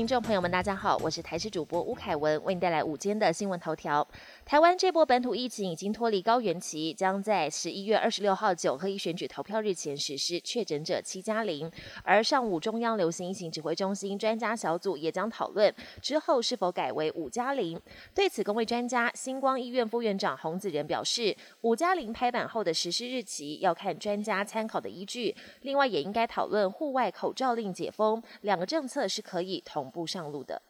听众朋友们，大家好，我是台视主播吴凯文，为你带来午间的新闻头条。台湾这波本土疫情已经脱离高原期，将在十一月二十六号九合一选举投票日前实施确诊者七加零。而上午中央流行疫情指挥中心专家小组也将讨论之后是否改为五加零。对此，公卫专家星光医院副院长洪子仁表示，五加零拍板后的实施日期要看专家参考的依据，另外也应该讨论户外口罩令解封，两个政策是可以同步上路的。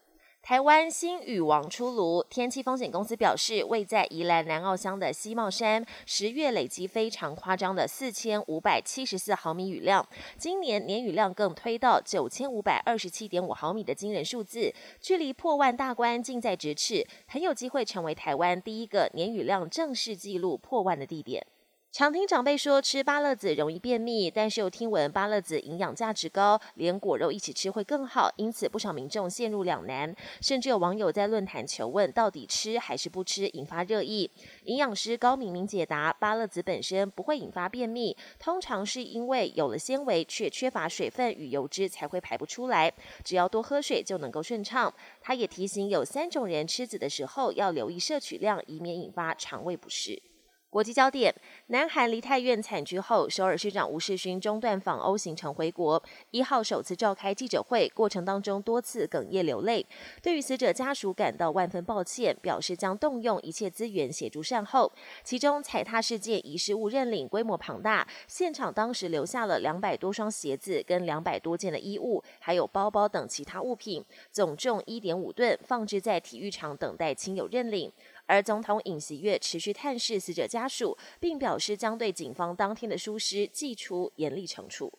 台湾新雨王出炉，天气风险公司表示，位在宜兰南澳乡的西茂山，十月累积非常夸张的四千五百七十四毫米雨量，今年年雨量更推到九千五百二十七点五毫米的惊人数字，距离破万大关近在咫尺，很有机会成为台湾第一个年雨量正式纪录破万的地点。常听长辈说吃芭乐子容易便秘，但是又听闻芭乐子营养价值高，连果肉一起吃会更好，因此不少民众陷入两难，甚至有网友在论坛求问到底吃还是不吃，引发热议。营养师高明明解答，芭乐子本身不会引发便秘，通常是因为有了纤维却缺乏水分与油脂才会排不出来，只要多喝水就能够顺畅。他也提醒有三种人吃子的时候要留意摄取量，以免引发肠胃不适。国际焦点：南韩梨泰院惨剧后，首尔市长吴世勋中断访欧行程回国，一号首次召开记者会，过程当中多次哽咽流泪，对于死者家属感到万分抱歉，表示将动用一切资源协助善后。其中踩踏事件遗失物认领规模庞大，现场当时留下了两百多双鞋子跟两百多件的衣物，还有包包等其他物品，总重一点五吨，放置在体育场等待亲友认领。而总统尹锡悦持续探视死者家属，并表示将对警方当天的疏失寄出严厉惩处。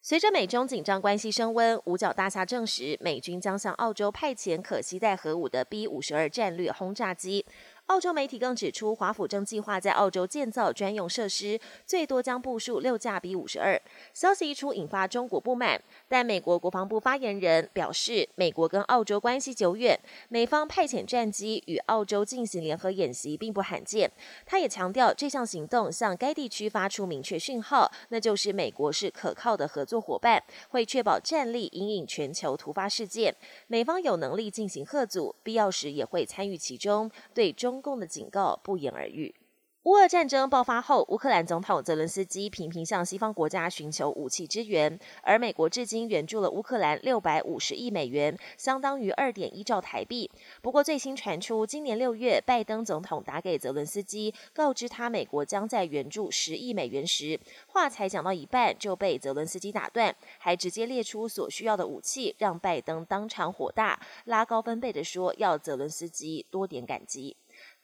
随着美中紧张关系升温，五角大厦证实，美军将向澳洲派遣可携带核武的 B 五十二战略轰炸机。澳洲媒体更指出，华府正计划在澳洲建造专用设施，最多将部署六架 B 五十二。消息一出，引发中国不满，但美国国防部发言人表示，美国跟澳洲关系久远，美方派遣战机与澳洲进行联合演习并不罕见。他也强调，这项行动向该地区发出明确讯号，那就是美国是可靠的合作伙伴，会确保战力引领全球突发事件，美方有能力进行贺阻，必要时也会参与其中，对中。中共的警告不言而喻。乌俄战争爆发后，乌克兰总统泽伦斯基频频向西方国家寻求武器支援，而美国至今援助了乌克兰六百五十亿美元，相当于二点一兆台币。不过，最新传出，今年六月，拜登总统打给泽伦斯基，告知他美国将在援助十亿美元时，话才讲到一半就被泽伦斯基打断，还直接列出所需要的武器，让拜登当场火大，拉高分贝的说要泽伦斯基多点感激。